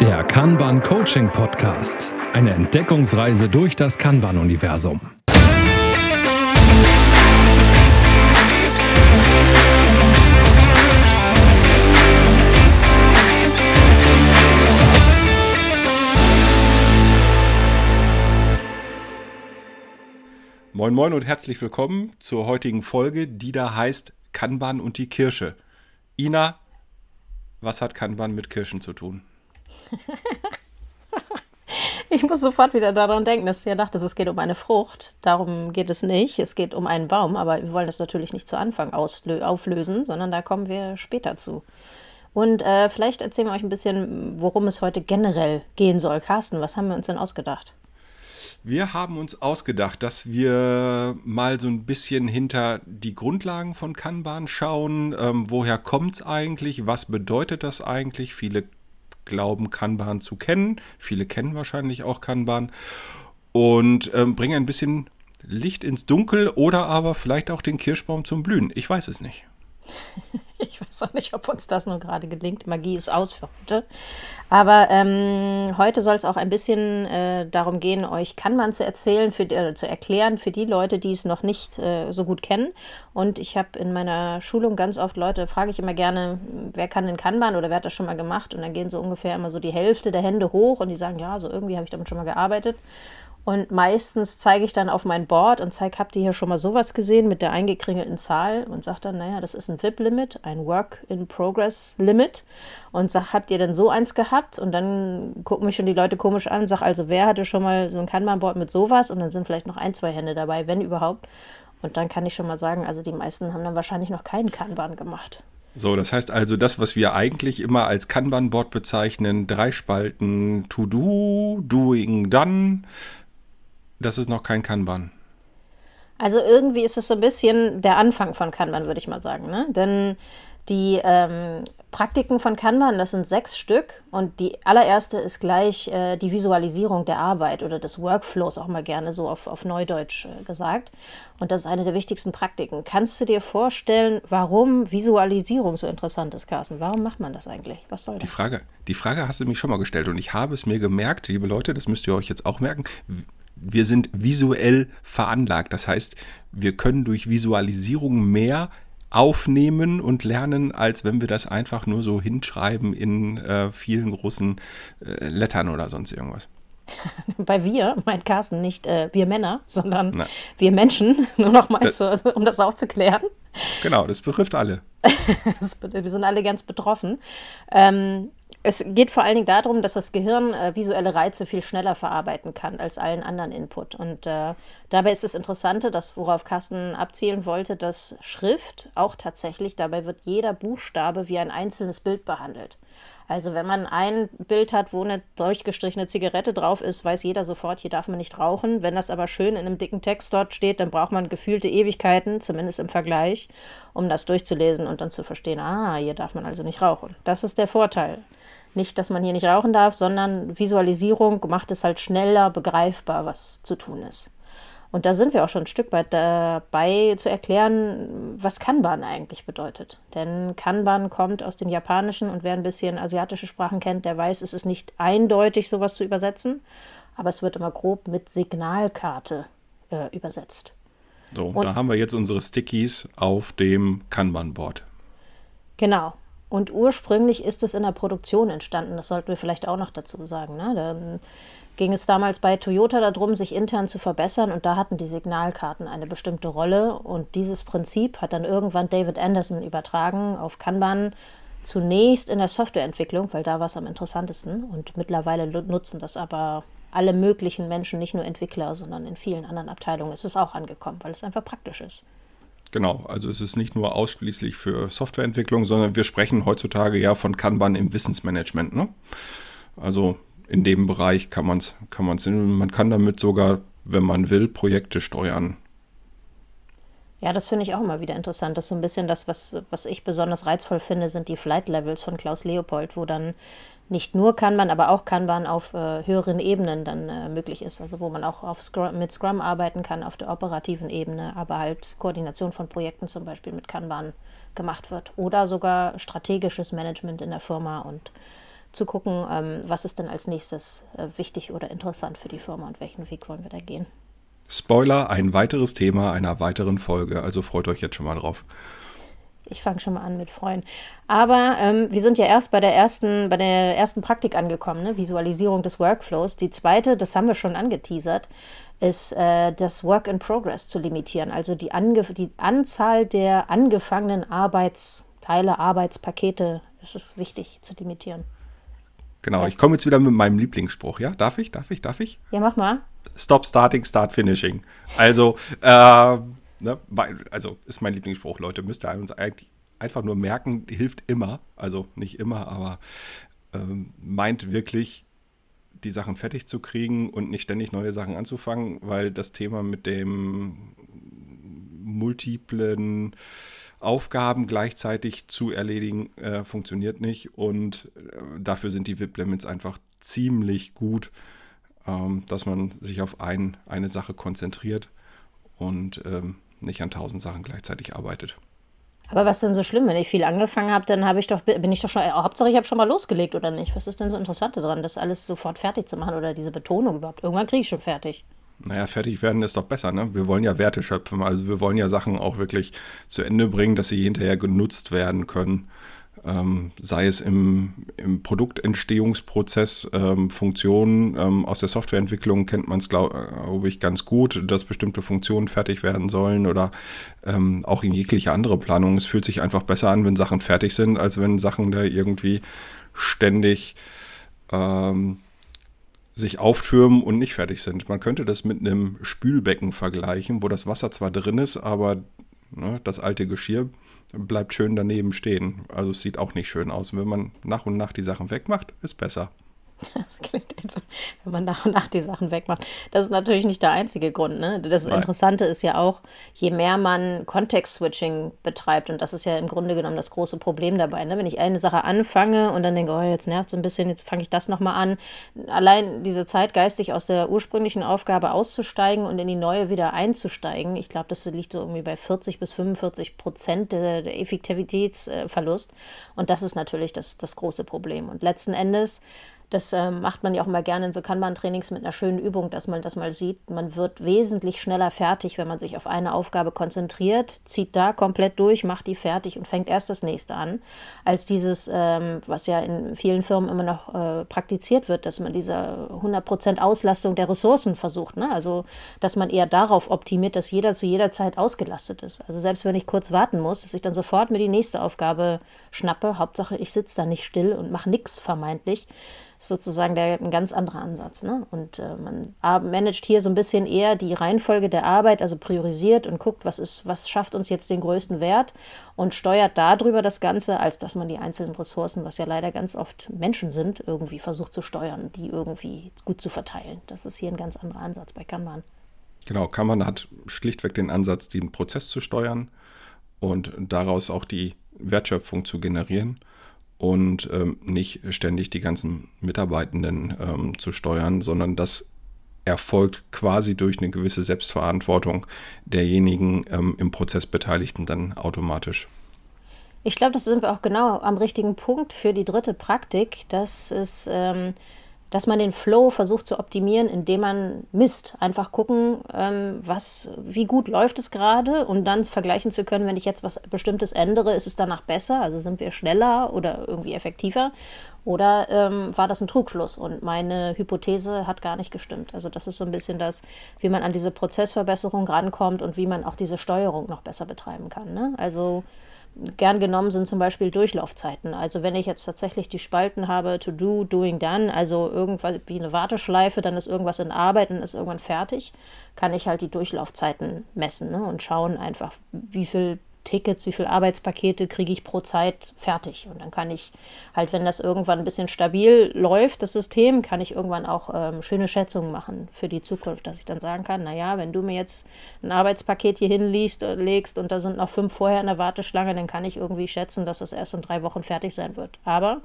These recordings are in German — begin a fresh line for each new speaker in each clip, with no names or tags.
Der Kanban Coaching Podcast. Eine Entdeckungsreise durch das Kanban-Universum.
Moin Moin und herzlich willkommen zur heutigen Folge, die da heißt Kanban und die Kirsche. Ina, was hat Kanban mit Kirschen zu tun?
ich muss sofort wieder daran denken, dass ihr dachte, es geht um eine Frucht. Darum geht es nicht. Es geht um einen Baum, aber wir wollen das natürlich nicht zu Anfang auflösen, sondern da kommen wir später zu. Und äh, vielleicht erzählen wir euch ein bisschen, worum es heute generell gehen soll. Carsten, was haben wir uns denn ausgedacht?
Wir haben uns ausgedacht, dass wir mal so ein bisschen hinter die Grundlagen von Kanban schauen. Ähm, woher kommt es eigentlich? Was bedeutet das eigentlich? Viele glauben, Kanban zu kennen. Viele kennen wahrscheinlich auch Kanban. Und ähm, bringen ein bisschen Licht ins Dunkel oder aber vielleicht auch den Kirschbaum zum Blühen. Ich weiß es nicht.
Ich weiß auch nicht, ob uns das nur gerade gelingt. Magie ist aus für heute. Aber ähm, heute soll es auch ein bisschen äh, darum gehen, euch Kanban zu erzählen, für, äh, zu erklären für die Leute, die es noch nicht äh, so gut kennen. Und ich habe in meiner Schulung ganz oft Leute, frage ich immer gerne, wer kann denn Kanban oder wer hat das schon mal gemacht? Und dann gehen so ungefähr immer so die Hälfte der Hände hoch und die sagen, ja, so irgendwie habe ich damit schon mal gearbeitet. Und meistens zeige ich dann auf mein Board und zeige, habt ihr hier schon mal sowas gesehen mit der eingekringelten Zahl? Und sage dann, naja, das ist ein VIP-Limit, ein Work-in-Progress-Limit. Und sage, habt ihr denn so eins gehabt? Und dann gucken mich schon die Leute komisch an. Sag also, wer hatte schon mal so ein Kanban-Board mit sowas? Und dann sind vielleicht noch ein, zwei Hände dabei, wenn überhaupt. Und dann kann ich schon mal sagen, also die meisten haben dann wahrscheinlich noch keinen Kanban gemacht.
So, das heißt also, das, was wir eigentlich immer als Kanban-Board bezeichnen, drei Spalten To-Do, Doing, Done, das ist noch kein Kanban.
Also irgendwie ist es so ein bisschen der Anfang von Kanban, würde ich mal sagen. Ne? Denn die ähm, Praktiken von Kanban, das sind sechs Stück und die allererste ist gleich äh, die Visualisierung der Arbeit oder des Workflows, auch mal gerne so auf, auf Neudeutsch äh, gesagt. Und das ist eine der wichtigsten Praktiken. Kannst du dir vorstellen, warum Visualisierung so interessant ist, Carsten? Warum macht man das eigentlich? Was soll das?
Die Frage, die Frage hast du mich schon mal gestellt und ich habe es mir gemerkt, liebe Leute, das müsst ihr euch jetzt auch merken wir sind visuell veranlagt. Das heißt, wir können durch Visualisierung mehr aufnehmen und lernen, als wenn wir das einfach nur so hinschreiben in äh, vielen großen äh, Lettern oder sonst irgendwas.
Bei wir meint Carsten nicht äh, wir Männer, sondern Na. wir Menschen, nur noch mal, zu, um das aufzuklären.
Genau, das betrifft alle.
wir sind alle ganz betroffen. Ähm, es geht vor allen Dingen darum, dass das Gehirn äh, visuelle Reize viel schneller verarbeiten kann als allen anderen Input. Und äh, dabei ist das Interessante, dass worauf Carsten abzielen wollte, dass Schrift auch tatsächlich, dabei wird jeder Buchstabe wie ein einzelnes Bild behandelt. Also wenn man ein Bild hat, wo eine durchgestrichene Zigarette drauf ist, weiß jeder sofort, hier darf man nicht rauchen. Wenn das aber schön in einem dicken Text dort steht, dann braucht man gefühlte Ewigkeiten, zumindest im Vergleich, um das durchzulesen und dann zu verstehen, ah, hier darf man also nicht rauchen. Das ist der Vorteil. Nicht, dass man hier nicht rauchen darf, sondern Visualisierung macht es halt schneller begreifbar, was zu tun ist. Und da sind wir auch schon ein Stück weit dabei zu erklären, was Kanban eigentlich bedeutet. Denn Kanban kommt aus dem Japanischen und wer ein bisschen asiatische Sprachen kennt, der weiß, es ist nicht eindeutig, sowas zu übersetzen, aber es wird immer grob mit Signalkarte äh, übersetzt.
So, und da haben wir jetzt unsere Stickies auf dem Kanban-Board.
Genau. Und ursprünglich ist es in der Produktion entstanden. Das sollten wir vielleicht auch noch dazu sagen. Ne? Dann ging es damals bei Toyota darum, sich intern zu verbessern und da hatten die Signalkarten eine bestimmte Rolle. Und dieses Prinzip hat dann irgendwann David Anderson übertragen auf Kanban. Zunächst in der Softwareentwicklung, weil da war es am interessantesten. Und mittlerweile nutzen das aber alle möglichen Menschen, nicht nur Entwickler, sondern in vielen anderen Abteilungen ist es auch angekommen, weil es einfach praktisch ist.
Genau, also es ist nicht nur ausschließlich für Softwareentwicklung, sondern wir sprechen heutzutage ja von Kanban im Wissensmanagement. Ne? Also in dem Bereich kann man es, kann man's, man kann damit sogar, wenn man will, Projekte steuern.
Ja, das finde ich auch immer wieder interessant. Das ist so ein bisschen das, was, was ich besonders reizvoll finde, sind die Flight Levels von Klaus Leopold, wo dann nicht nur Kanban, aber auch Kanban auf äh, höheren Ebenen dann äh, möglich ist. Also wo man auch auf Scrum, mit Scrum arbeiten kann auf der operativen Ebene, aber halt Koordination von Projekten zum Beispiel mit Kanban gemacht wird. Oder sogar strategisches Management in der Firma und zu gucken, ähm, was ist denn als nächstes äh, wichtig oder interessant für die Firma und welchen Weg wollen wir da gehen.
Spoiler, ein weiteres Thema einer weiteren Folge, also freut euch jetzt schon mal drauf.
Ich fange schon mal an mit Freuen. Aber ähm, wir sind ja erst bei der ersten, bei der ersten Praktik angekommen, ne? Visualisierung des Workflows. Die zweite, das haben wir schon angeteasert, ist äh, das Work in Progress zu limitieren, also die, Ange die Anzahl der angefangenen Arbeitsteile, Arbeitspakete. Das ist wichtig zu limitieren.
Genau, ich komme jetzt wieder mit meinem Lieblingsspruch, ja? Darf ich? Darf ich? Darf ich?
Ja, mach mal.
Stop starting, start finishing. Also, äh, ne, also ist mein Lieblingsspruch, Leute, müsst ihr uns einfach nur merken, hilft immer. Also nicht immer, aber ähm, meint wirklich, die Sachen fertig zu kriegen und nicht ständig neue Sachen anzufangen, weil das Thema mit dem multiplen Aufgaben gleichzeitig zu erledigen äh, funktioniert nicht und äh, dafür sind die VIP-Limits einfach ziemlich gut, ähm, dass man sich auf ein, eine Sache konzentriert und ähm, nicht an tausend Sachen gleichzeitig arbeitet.
Aber was denn so schlimm, wenn ich viel angefangen habe, dann habe ich doch, bin ich doch schon, Hauptsache ich habe schon mal losgelegt oder nicht? Was ist denn so interessant daran, das alles sofort fertig zu machen oder diese Betonung überhaupt? Irgendwann kriege ich schon fertig.
Naja, fertig werden ist doch besser, ne? Wir wollen ja Werte schöpfen, also wir wollen ja Sachen auch wirklich zu Ende bringen, dass sie hinterher genutzt werden können ähm, sei es im, im Produktentstehungsprozess, ähm, Funktionen ähm, aus der Softwareentwicklung kennt man es, glaube glaub ich, ganz gut, dass bestimmte Funktionen fertig werden sollen oder ähm, auch in jegliche andere Planung. Es fühlt sich einfach besser an, wenn Sachen fertig sind, als wenn Sachen da irgendwie ständig ähm, sich auftürmen und nicht fertig sind. Man könnte das mit einem Spülbecken vergleichen, wo das Wasser zwar drin ist, aber ne, das alte Geschirr bleibt schön daneben stehen. Also es sieht auch nicht schön aus. Wenn man nach und nach die Sachen wegmacht, ist besser.
Das klingt jetzt so, wenn man nach und nach die Sachen wegmacht. Das ist natürlich nicht der einzige Grund. Ne? Das Nein. Interessante ist ja auch, je mehr man Context-Switching betreibt, und das ist ja im Grunde genommen das große Problem dabei. Ne? Wenn ich eine Sache anfange und dann denke, oh, jetzt nervt es ein bisschen, jetzt fange ich das nochmal an. Allein diese Zeit geistig aus der ursprünglichen Aufgabe auszusteigen und in die neue wieder einzusteigen, ich glaube, das liegt so irgendwie bei 40 bis 45 Prozent der, der Effektivitätsverlust. Und das ist natürlich das, das große Problem. Und letzten Endes das äh, macht man ja auch mal gerne in so Kanban-Trainings mit einer schönen Übung, dass man das mal sieht. Man wird wesentlich schneller fertig, wenn man sich auf eine Aufgabe konzentriert, zieht da komplett durch, macht die fertig und fängt erst das nächste an, als dieses, ähm, was ja in vielen Firmen immer noch äh, praktiziert wird, dass man diese 100% Auslastung der Ressourcen versucht. Ne? Also, dass man eher darauf optimiert, dass jeder zu jeder Zeit ausgelastet ist. Also, selbst wenn ich kurz warten muss, dass ich dann sofort mir die nächste Aufgabe schnappe. Hauptsache, ich sitze da nicht still und mache nichts vermeintlich sozusagen der, ein ganz anderer Ansatz. Ne? Und äh, man managt hier so ein bisschen eher die Reihenfolge der Arbeit, also priorisiert und guckt, was, ist, was schafft uns jetzt den größten Wert und steuert darüber das Ganze, als dass man die einzelnen Ressourcen, was ja leider ganz oft Menschen sind, irgendwie versucht zu steuern, die irgendwie gut zu verteilen. Das ist hier ein ganz anderer Ansatz bei Kanban.
Genau, Kanban hat schlichtweg den Ansatz, den Prozess zu steuern und daraus auch die Wertschöpfung zu generieren und ähm, nicht ständig die ganzen Mitarbeitenden ähm, zu steuern, sondern das erfolgt quasi durch eine gewisse Selbstverantwortung derjenigen ähm, im Prozess Beteiligten dann automatisch.
Ich glaube, das sind wir auch genau am richtigen Punkt für die dritte Praktik. Das ist ähm, dass man den Flow versucht zu optimieren, indem man misst. Einfach gucken, ähm, was, wie gut läuft es gerade und dann vergleichen zu können, wenn ich jetzt was Bestimmtes ändere, ist es danach besser? Also sind wir schneller oder irgendwie effektiver? Oder ähm, war das ein Trugschluss und meine Hypothese hat gar nicht gestimmt? Also das ist so ein bisschen das, wie man an diese Prozessverbesserung rankommt und wie man auch diese Steuerung noch besser betreiben kann. Ne? Also gern genommen sind zum Beispiel Durchlaufzeiten. Also wenn ich jetzt tatsächlich die Spalten habe, to do, doing done, also irgendwas wie eine Warteschleife, dann ist irgendwas in Arbeit und ist irgendwann fertig, kann ich halt die Durchlaufzeiten messen ne? und schauen einfach, wie viel Tickets, wie viele Arbeitspakete kriege ich pro Zeit fertig. Und dann kann ich halt, wenn das irgendwann ein bisschen stabil läuft, das System, kann ich irgendwann auch ähm, schöne Schätzungen machen für die Zukunft, dass ich dann sagen kann, naja, wenn du mir jetzt ein Arbeitspaket hier hinlegst äh, legst und da sind noch fünf vorher in der Warteschlange, dann kann ich irgendwie schätzen, dass es erst in drei Wochen fertig sein wird. Aber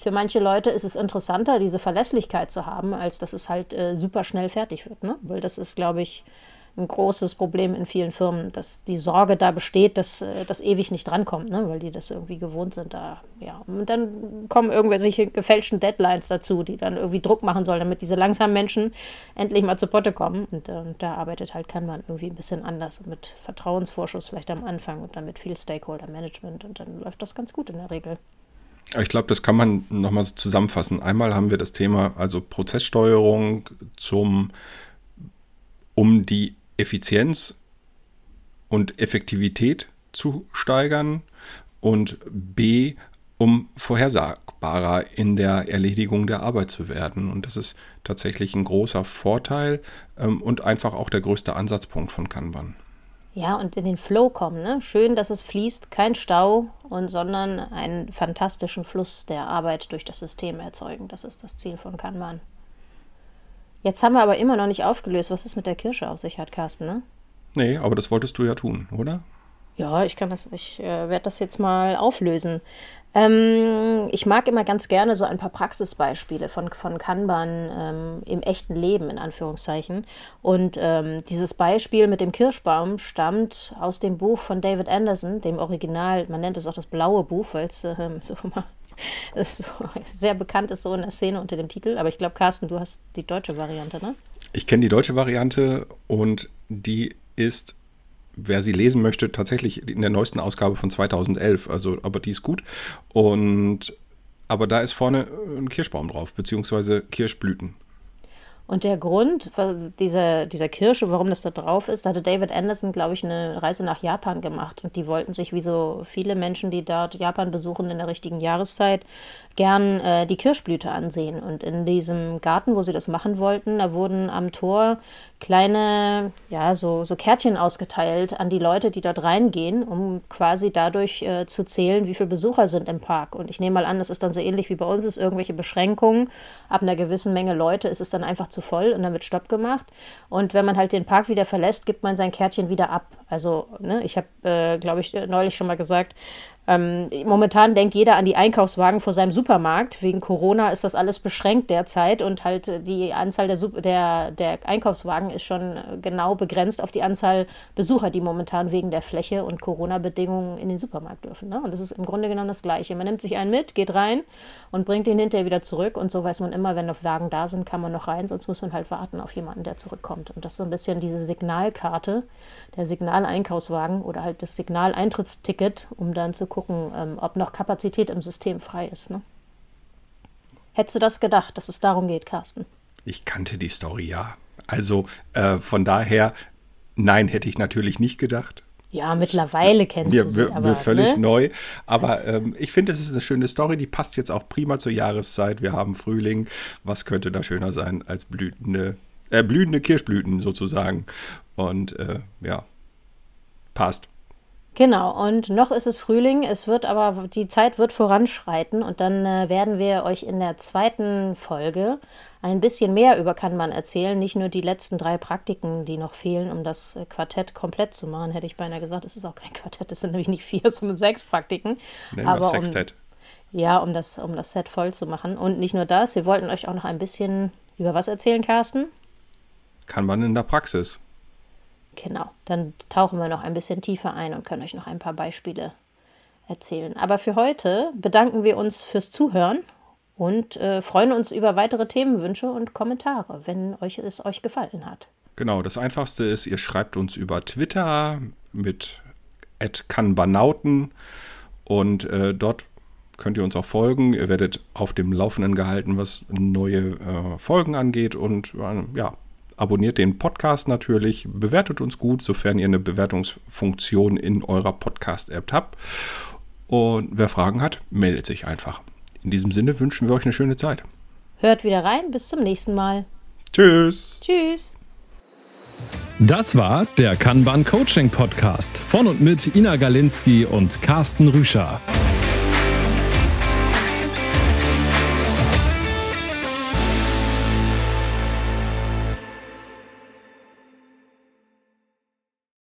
für manche Leute ist es interessanter, diese Verlässlichkeit zu haben, als dass es halt äh, super schnell fertig wird. Ne? Weil das ist, glaube ich, ein großes Problem in vielen Firmen, dass die Sorge da besteht, dass äh, das ewig nicht drankommt, ne? weil die das irgendwie gewohnt sind. Da, ja. Und dann kommen irgendwelche gefälschten Deadlines dazu, die dann irgendwie Druck machen sollen, damit diese langsamen Menschen endlich mal zu Potte kommen. Und äh, da arbeitet halt Kanban irgendwie ein bisschen anders mit Vertrauensvorschuss vielleicht am Anfang und dann mit viel Stakeholder-Management und dann läuft das ganz gut in der Regel.
Ich glaube, das kann man nochmal so zusammenfassen. Einmal haben wir das Thema, also Prozesssteuerung zum, um die Effizienz und Effektivität zu steigern und B, um vorhersagbarer in der Erledigung der Arbeit zu werden. Und das ist tatsächlich ein großer Vorteil ähm, und einfach auch der größte Ansatzpunkt von Kanban.
Ja, und in den Flow kommen. Ne? Schön, dass es fließt, kein Stau, und sondern einen fantastischen Fluss der Arbeit durch das System erzeugen. Das ist das Ziel von Kanban. Jetzt haben wir aber immer noch nicht aufgelöst, was es mit der Kirsche auf sich hat, Carsten, ne?
Nee, aber das wolltest du ja tun, oder?
Ja, ich kann das, ich äh, werde das jetzt mal auflösen. Ähm, ich mag immer ganz gerne so ein paar Praxisbeispiele von, von Kanban ähm, im echten Leben, in Anführungszeichen. Und ähm, dieses Beispiel mit dem Kirschbaum stammt aus dem Buch von David Anderson, dem Original. Man nennt es auch das blaue Buch, weil es ähm, so immer so sehr bekannt ist, so in der Szene unter dem Titel. Aber ich glaube, Carsten, du hast die deutsche Variante, ne?
Ich kenne die deutsche Variante und die ist wer sie lesen möchte, tatsächlich in der neuesten Ausgabe von 2011. Also, aber die ist gut. Und aber da ist vorne ein Kirschbaum drauf, beziehungsweise Kirschblüten.
Und der Grund dieser, dieser Kirsche, warum das da drauf ist, da hatte David Anderson, glaube ich, eine Reise nach Japan gemacht. Und die wollten sich, wie so viele Menschen, die dort Japan besuchen in der richtigen Jahreszeit, gern äh, die Kirschblüte ansehen. Und in diesem Garten, wo sie das machen wollten, da wurden am Tor kleine, ja, so, so Kärtchen ausgeteilt an die Leute, die dort reingehen, um quasi dadurch äh, zu zählen, wie viele Besucher sind im Park. Und ich nehme mal an, das ist dann so ähnlich wie bei uns, ist irgendwelche Beschränkungen. Ab einer gewissen Menge Leute ist es dann einfach zu voll und dann wird Stopp gemacht. Und wenn man halt den Park wieder verlässt, gibt man sein Kärtchen wieder ab. Also, ne, ich habe, äh, glaube ich, neulich schon mal gesagt, ähm, momentan denkt jeder an die Einkaufswagen vor seinem Supermarkt. Wegen Corona ist das alles beschränkt derzeit und halt die Anzahl der, der, der Einkaufswagen ist schon genau begrenzt auf die Anzahl Besucher, die momentan wegen der Fläche und Corona-Bedingungen in den Supermarkt dürfen. Ne? Und das ist im Grunde genommen das Gleiche. Man nimmt sich einen mit, geht rein und bringt ihn hinterher wieder zurück. Und so weiß man immer, wenn noch Wagen da sind, kann man noch rein, sonst muss man halt warten auf jemanden, der zurückkommt. Und das ist so ein bisschen diese Signalkarte, der Signaleinkaufswagen oder halt das Signaleintrittsticket, um dann zu gucken, ähm, ob noch Kapazität im System frei ist. Ne? Hättest du das gedacht, dass es darum geht, Carsten?
Ich kannte die Story ja. Also äh, von daher, nein, hätte ich natürlich nicht gedacht.
Ja, mittlerweile kennst
mir,
du sie.
Aber, mir völlig ne? neu. Aber ähm, ich finde, es ist eine schöne Story. Die passt jetzt auch prima zur Jahreszeit. Wir haben Frühling. Was könnte da schöner sein als blühende, äh, blühende Kirschblüten sozusagen? Und äh, ja, passt.
Genau, und noch ist es Frühling, es wird aber, die Zeit wird voranschreiten und dann äh, werden wir euch in der zweiten Folge ein bisschen mehr über Kanban erzählen. Nicht nur die letzten drei Praktiken, die noch fehlen, um das äh, Quartett komplett zu machen, hätte ich beinahe gesagt. Es ist auch kein Quartett, es sind nämlich nicht vier, sondern sechs Praktiken.
Nennen aber das Sextett.
Um, ja, um das, um das Set voll zu machen. Und nicht nur das, wir wollten euch auch noch ein bisschen über was erzählen, Carsten?
Kanban in der Praxis.
Genau, dann tauchen wir noch ein bisschen tiefer ein und können euch noch ein paar Beispiele erzählen. Aber für heute bedanken wir uns fürs Zuhören und äh, freuen uns über weitere Themenwünsche und Kommentare, wenn euch es euch gefallen hat.
Genau, das einfachste ist, ihr schreibt uns über Twitter mit @kanbanauten und äh, dort könnt ihr uns auch folgen. Ihr werdet auf dem Laufenden gehalten, was neue äh, Folgen angeht und äh, ja, Abonniert den Podcast natürlich, bewertet uns gut, sofern ihr eine Bewertungsfunktion in eurer Podcast-App habt. Und wer Fragen hat, meldet sich einfach. In diesem Sinne wünschen wir euch eine schöne Zeit.
Hört wieder rein, bis zum nächsten Mal.
Tschüss.
Tschüss.
Das war der Kanban Coaching Podcast von und mit Ina Galinski und Carsten Rüscher.